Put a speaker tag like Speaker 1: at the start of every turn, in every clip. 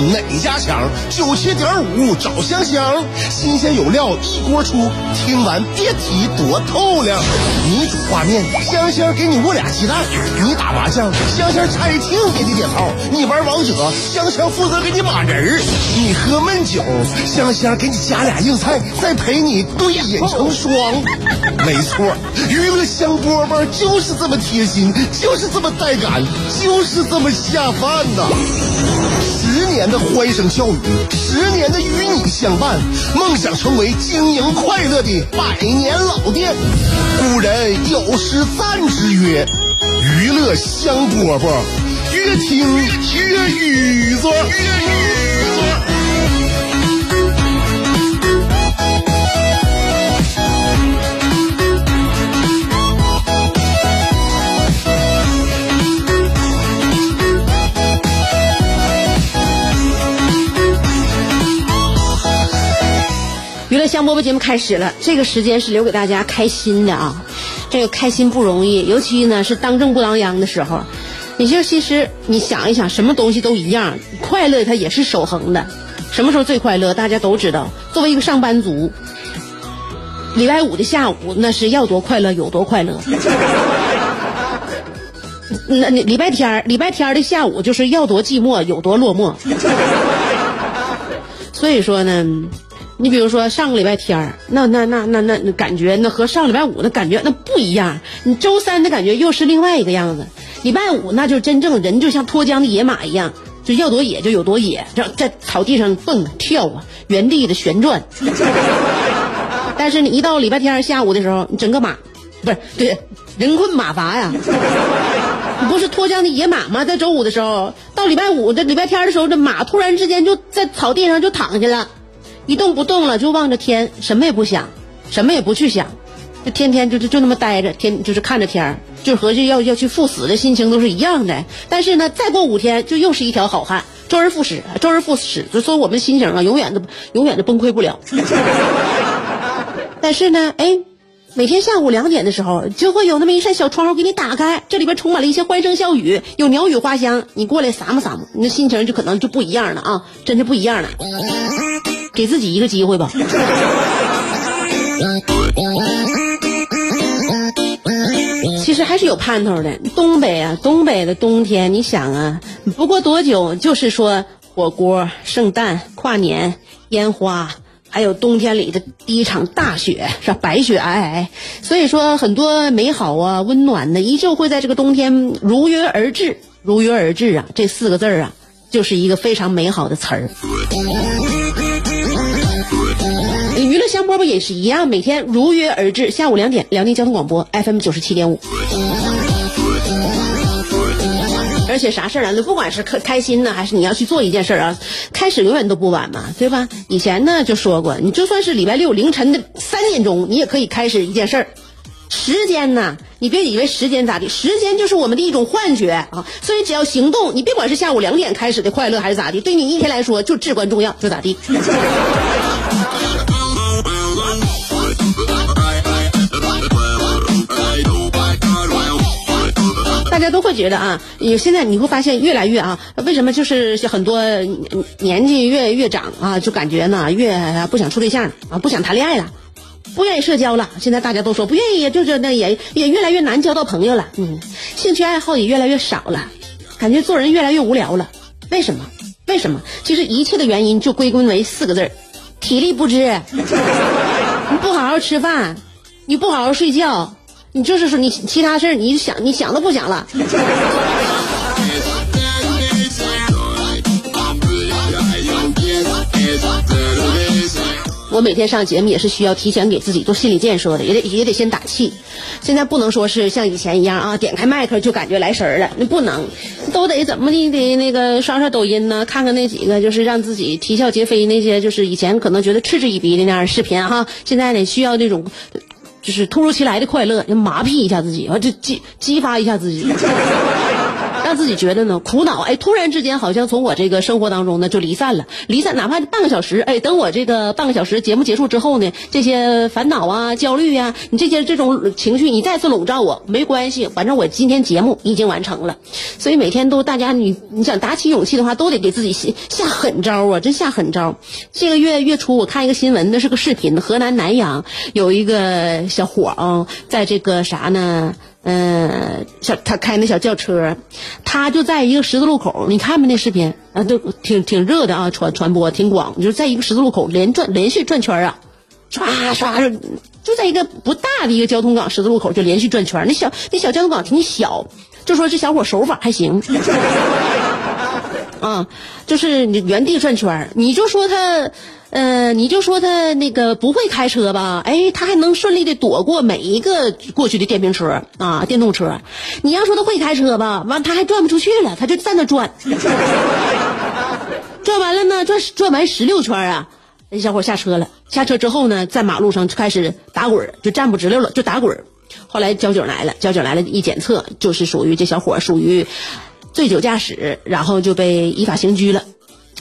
Speaker 1: 哪家强？九七点五找香香，新鲜有料一锅出，听完别提多透亮。你煮挂面，香香给你握俩鸡蛋；你打麻将，香香拆听给你点炮；你玩王者，香香负责给你码人儿；你喝闷酒，香香给你加俩硬菜，再陪你对饮成双。没错，娱乐香饽饽就是这么贴心，就是这么带感，就是这么下饭呐！十年的欢声笑语，十年的与你相伴，梦想成为经营快乐的百年老店。古人有诗赞之曰：“娱乐香饽饽，越听越雨子。”
Speaker 2: 娱香饽饽节目开始了，这个时间是留给大家开心的啊！这个开心不容易，尤其呢是当正不当央的时候。你就其实你想一想，什么东西都一样，快乐它也是守恒的。什么时候最快乐？大家都知道。作为一个上班族，礼拜五的下午那是要多快乐有多快乐。那那礼拜天儿礼拜天儿的下午就是要多寂寞有多落寞。所以说呢。你比如说上个礼拜天儿，那那那那那感觉，那和上礼拜五的感觉那不一样。你周三的感觉又是另外一个样子。礼拜五那就真正人就像脱缰的野马一样，就要多野就有多野，在在草地上蹦跳啊，原地的旋转。但是你一到礼拜天下午的时候，你整个马，不是对人困马乏呀。你不是脱缰的野马吗？在周五的时候，到礼拜五这礼拜天的时候，这马突然之间就在草地上就躺下了。一动不动了，就望着天，什么也不想，什么也不去想，就天天就就就那么待着，天就是看着天儿，就和这要要去赴死的心情都是一样的。但是呢，再过五天就又是一条好汉，周而复始，周而复始，就说我们心情啊，永远都永远都崩溃不了。但是呢，哎，每天下午两点的时候，就会有那么一扇小窗户给你打开，这里边充满了一些欢声笑语，有鸟语花香，你过来撒么撒么，你的心情就可能就不一样了啊，真是不一样了。给自己一个机会吧。其实还是有盼头的。东北啊，东北的冬天，你想啊，不过多久就是说火锅、圣诞、跨年、烟花，还有冬天里的第一场大雪，是吧？白雪皑皑。所以说，很多美好啊、温暖的，依旧会在这个冬天如约而至。如约而至啊，这四个字啊，就是一个非常美好的词儿。香饽饽也是一样，每天如约而至，下午两点，辽宁交通广播 FM 九十七点五。而且啥事儿呢？不管是开开心呢，还是你要去做一件事儿啊，开始永远都不晚嘛，对吧？以前呢就说过，你就算是礼拜六凌晨的三点钟，你也可以开始一件事儿。时间呢，你别以为时间咋地，时间就是我们的一种幻觉啊。所以只要行动，你别管是下午两点开始的快乐还是咋地，对你一天来说就至关重要，就咋地。大家都会觉得啊，你现在你会发现越来越啊，为什么就是很多年纪越越长啊，就感觉呢越不想处对象啊，不想谈恋爱了，不愿意社交了。现在大家都说不愿意，就是那也也越来越难交到朋友了。嗯，兴趣爱好也越来越少了，感觉做人越来越无聊了。为什么？为什么？其实一切的原因就归根为四个字儿：体力不支。你不好好吃饭，你不好好睡觉。你就是说，你其他事儿，你想，你想都不想了。我每天上节目也是需要提前给自己做心理建设的，也得也得先打气。现在不能说是像以前一样啊，点开麦克就感觉来神儿了，那不能，都得怎么的得那个刷刷抖音呢，看看那几个就是让自己啼笑皆非那些，就是以前可能觉得嗤之以鼻的那样视频哈。现在呢，需要那种。就是突如其来的快乐，麻痹一下自己，啊，就激激发一下自己，让自己觉得呢苦恼。哎，突然之间好像从我这个生活当中呢就离散了，离散哪怕半个小时。哎，等我这个半个小时节目结束之后呢，这些烦恼啊、焦虑呀，你这些这种情绪你再次笼罩我，没关系，反正我今天节目已经完成了。所以每天都大家你你想打起勇气的话，都得给自己下下狠招啊，真下狠招。这个月月初我看一个新闻，那是个视频，河南南阳有一个小伙啊，在这个啥呢？嗯，小他开那小轿车，他就在一个十字路口，你看没那视频啊？都挺挺热的啊，传传播挺广，就在一个十字路口连转连续转圈啊，唰唰，就在一个不大的一个交通岗十字路口就连续转圈那小那小交通岗挺小，就说这小伙手法还行，啊，就是你原地转圈你就说他。呃，你就说他那个不会开车吧？哎，他还能顺利的躲过每一个过去的电瓶车啊，电动车。你要说他会开车吧，完他还转不出去了，他就在那转，转完了呢，转转完十六圈啊，那小伙下车了。下车之后呢，在马路上就开始打滚，就站不直溜了，就打滚。后来交警来了，交警来了，一检测就是属于这小伙属于醉酒驾驶，然后就被依法刑拘了。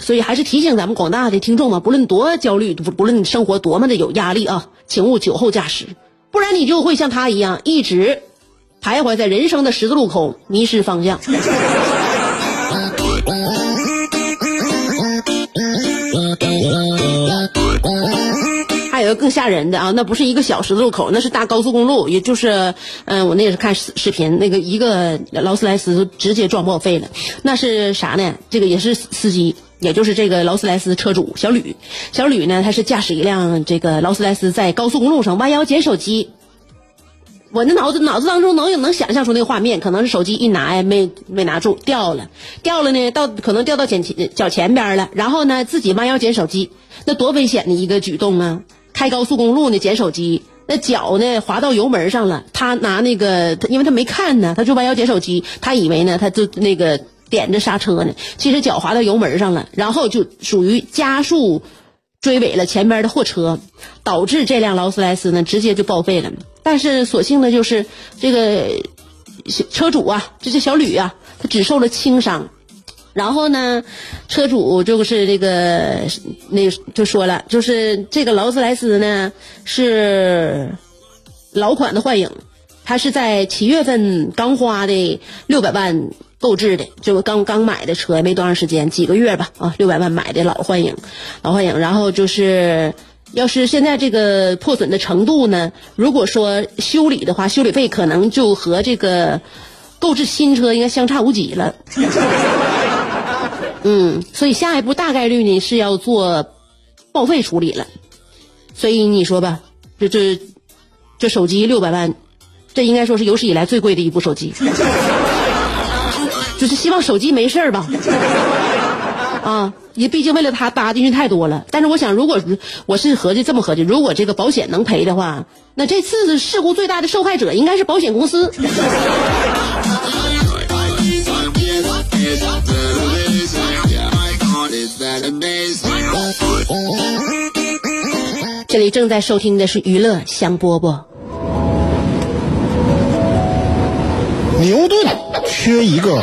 Speaker 2: 所以还是提醒咱们广大的听众们，不论多焦虑，不不论生活多么的有压力啊，请勿酒后驾驶，不然你就会像他一样，一直徘徊在人生的十字路口，迷失方向。还有个更吓人的啊，那不是一个小十字路口，那是大高速公路，也就是，嗯，我那也是看视视频，那个一个劳斯莱斯直接撞报废了，那是啥呢？这个也是司机。也就是这个劳斯莱斯车主小吕，小吕呢，他是驾驶一辆这个劳斯莱斯在高速公路上弯腰捡手机。我那脑子脑子当中能有能想象出那个画面，可能是手机一拿呀没没拿住掉了，掉了呢到可能掉到前前脚前边了，然后呢自己弯腰捡手机，那多危险的一个举动啊！开高速公路呢捡手机，那脚呢滑到油门上了，他拿那个因为他没看呢，他就弯腰捡手机，他以为呢他就那个。点着刹车呢，其实脚滑到油门上了，然后就属于加速追尾了前边的货车，导致这辆劳斯莱斯呢直接就报废了。但是所幸的就是这个车主啊，这是小吕啊，他只受了轻伤。然后呢，车主就是这个那就说了，就是这个劳斯莱斯呢是老款的幻影，他是在七月份刚花的六百万。购置的，就刚刚买的车，没多长时间，几个月吧，啊，六百万买的老幻影，老幻影。然后就是，要是现在这个破损的程度呢，如果说修理的话，修理费可能就和这个购置新车应该相差无几了。嗯，所以下一步大概率呢是要做报废处理了。所以你说吧，这这这手机六百万，这应该说是有史以来最贵的一部手机。就是希望手机没事儿吧，啊，也毕竟为了他搭进去太多了。但是我想，如果我是合计这么合计，如果这个保险能赔的话，那这次事故最大的受害者应该是保险公司。这里正在收听的是娱乐香饽饽。
Speaker 3: 牛顿缺一个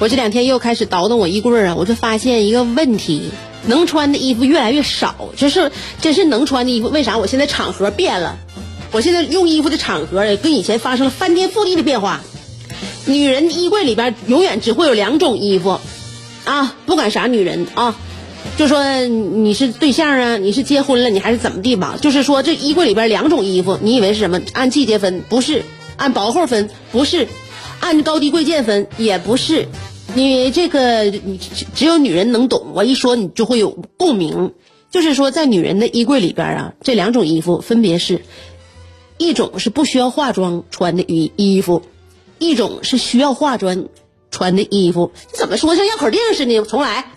Speaker 2: 我这两天又开始倒腾我衣柜啊，我就发现一个问题，能穿的衣服越来越少，就是真是能穿的衣服，为啥我现在场合变了？我现在用衣服的场合跟以前发生了翻天覆地的变化。女人衣柜里边永远只会有两种衣服，啊，不管啥女人啊，就说你是对象啊，你是结婚了，你还是怎么地吧？就是说这衣柜里边两种衣服，你以为是什么？按季节分？不是，按薄厚分？不是，按高低贵贱分？也不是。你这个你只有女人能懂，我一说你就会有共鸣。就是说，在女人的衣柜里边啊，这两种衣服分别是，一种是不需要化妆穿的衣衣服。一种是需要化妆穿的衣服，你怎么说像绕口令似的？重来。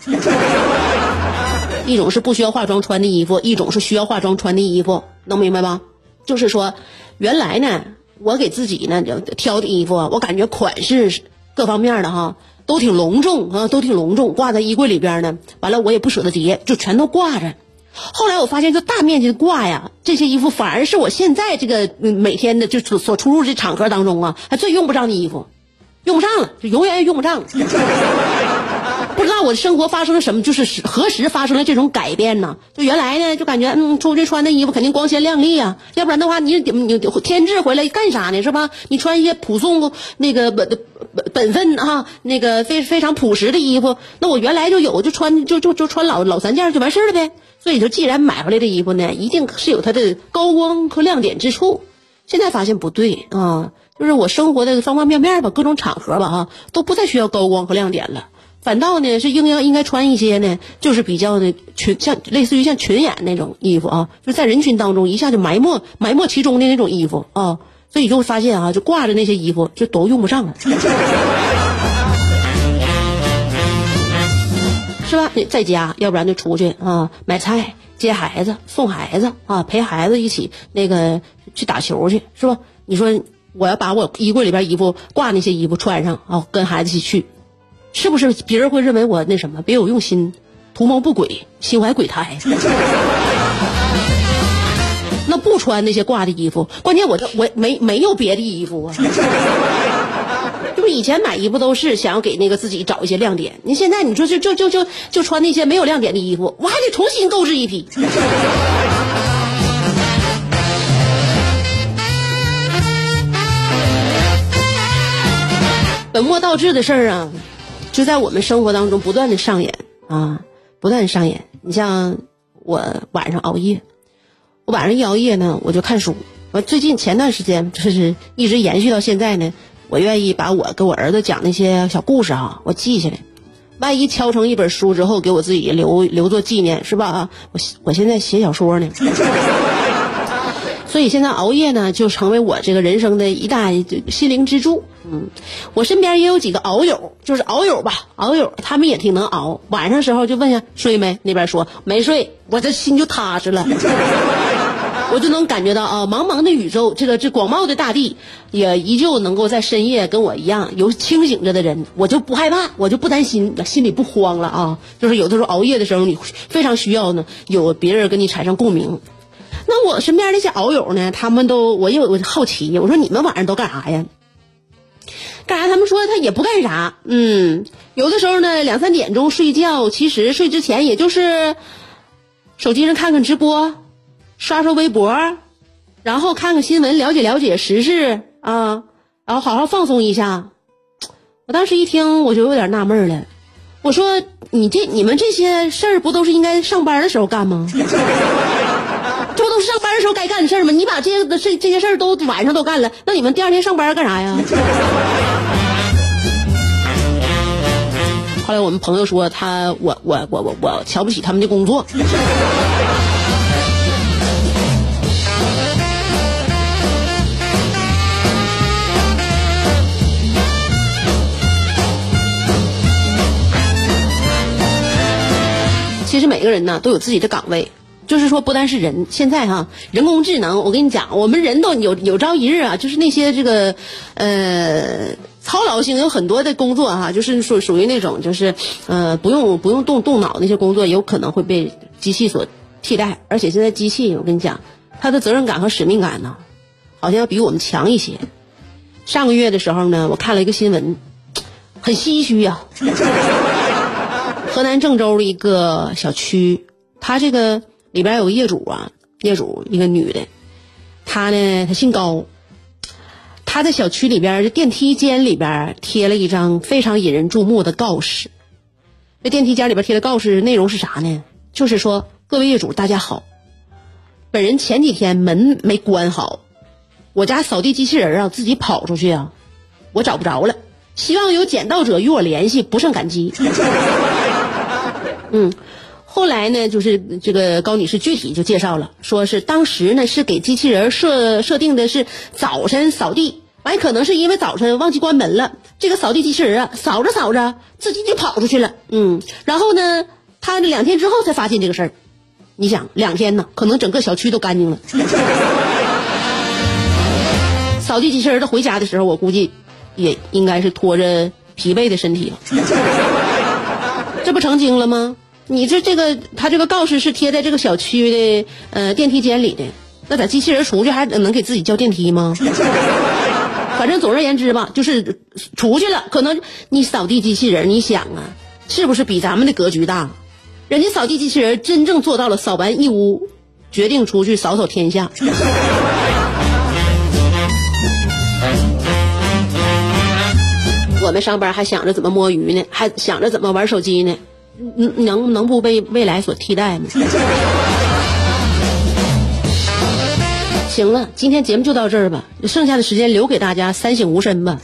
Speaker 2: 一种是不需要化妆穿的衣服，一种是需要化妆穿的衣服，能明白吗？就是说，原来呢，我给自己呢就挑的衣服，我感觉款式各方面的哈都挺隆重啊，都挺隆重，挂在衣柜里边呢。完了，我也不舍得叠，就全都挂着。后来我发现，就大面积的挂呀，这些衣服反而是我现在这个每天的就所所出入这场合当中啊，还最用不上的衣服，用不上了，就永远也用不上。不知道我的生活发生了什么，就是何时发生了这种改变呢？就原来呢，就感觉嗯，出去穿的衣服肯定光鲜亮丽啊，要不然的话，你你你天质回来干啥呢？是吧？你穿一些朴素那个本本本分啊，那个非非常朴实的衣服，那我原来就有，就穿就就就穿老老三件就完事儿了呗。所以说，既然买回来的衣服呢，一定是有它的高光和亮点之处。现在发现不对啊，就是我生活的方方面面吧，各种场合吧，哈，都不再需要高光和亮点了。反倒呢，是应该应该穿一些呢，就是比较的群，像类似于像群演那种衣服啊，就在人群当中一下就埋没埋没其中的那种衣服啊。所以就会发现啊，就挂着那些衣服就都用不上了。是吧？在家，要不然就出去啊，买菜、接孩子、送孩子啊，陪孩子一起那个去打球去，是吧？你说我要把我衣柜里边衣服挂那些衣服穿上啊，跟孩子一起去，是不是别人会认为我那什么别有用心、图谋不轨、心怀鬼胎？那不穿那些挂的衣服，关键我这我没没有别的衣服啊。就以前买衣服都是想要给那个自己找一些亮点，你现在你说就就就就就穿那些没有亮点的衣服，我还得重新购置一批。本末倒置的事儿啊，就在我们生活当中不断的上演啊，不断上演。你像我晚上熬夜，我晚上一熬夜呢，我就看书。我最近前段时间就是一直延续到现在呢。我愿意把我给我儿子讲那些小故事哈，我记下来，万一敲成一本书之后，给我自己留留作纪念，是吧？啊，我我现在写小说呢，所以现在熬夜呢，就成为我这个人生的一大心灵支柱。嗯，我身边也有几个熬友，就是熬友吧，熬友，他们也挺能熬。晚上时候就问下睡没，那边说没睡，我这心就踏实了。我就能感觉到啊，茫茫的宇宙，这个这广袤的大地，也依旧能够在深夜跟我一样有清醒着的人，我就不害怕，我就不担心，心里不慌了啊。就是有的时候熬夜的时候，你非常需要呢，有别人跟你产生共鸣。那我身边那些熬友呢，他们都我有我好奇，我说你们晚上都干啥呀？干啥？他们说他也不干啥，嗯，有的时候呢两三点钟睡觉，其实睡之前也就是手机上看看直播。刷刷微博，然后看看新闻，了解了解时事啊，然后好好放松一下。我当时一听，我就有点纳闷了。我说：“你这你们这些事儿，不都是应该上班的时候干吗？这不都是上班的时候该干的事儿吗？你把这些这这些事儿都晚上都干了，那你们第二天上班干啥呀？” 后来我们朋友说他，我我我我我瞧不起他们的工作。其实每个人呢都有自己的岗位，就是说不单是人，现在哈人工智能，我跟你讲，我们人都有有朝一日啊，就是那些这个呃操劳性有很多的工作哈，就是属属于那种就是呃不用不用动动脑那些工作，有可能会被机器所替代。而且现在机器，我跟你讲，它的责任感和使命感呢，好像要比我们强一些。上个月的时候呢，我看了一个新闻。很唏嘘呀、河南郑州的一个小区，它这个里边有个业主啊，业主一个女的，她呢，她姓高，她在小区里边这电梯间里边贴了一张非常引人注目的告示。这电梯间里边贴的告示内容是啥呢？就是说，各位业主大家好，本人前几天门没关好，我家扫地机器人啊自己跑出去啊，我找不着了，希望有捡到者与我联系，不胜感激。嗯，后来呢，就是这个高女士具体就介绍了，说是当时呢是给机器人设设定的是早晨扫地，完可能是因为早晨忘记关门了，这个扫地机器人啊扫着扫着自己就跑出去了，嗯，然后呢，他两天之后才发现这个事儿，你想两天呢，可能整个小区都干净了。扫地机器人他回家的时候，我估计也应该是拖着疲惫的身体了。这不成精了吗？你这这个，他这个告示是贴在这个小区的呃电梯间里的，那咱机器人出去还能给自己叫电梯吗？反正总而言之吧，就是出去了，可能你扫地机器人，你想啊，是不是比咱们的格局大？人家扫地机器人真正做到了扫完一屋，决定出去扫扫天下。我们上班还想着怎么摸鱼呢，还想着怎么玩手机呢，能能能不被未来所替代吗？行了，今天节目就到这儿吧，剩下的时间留给大家三省吾身吧。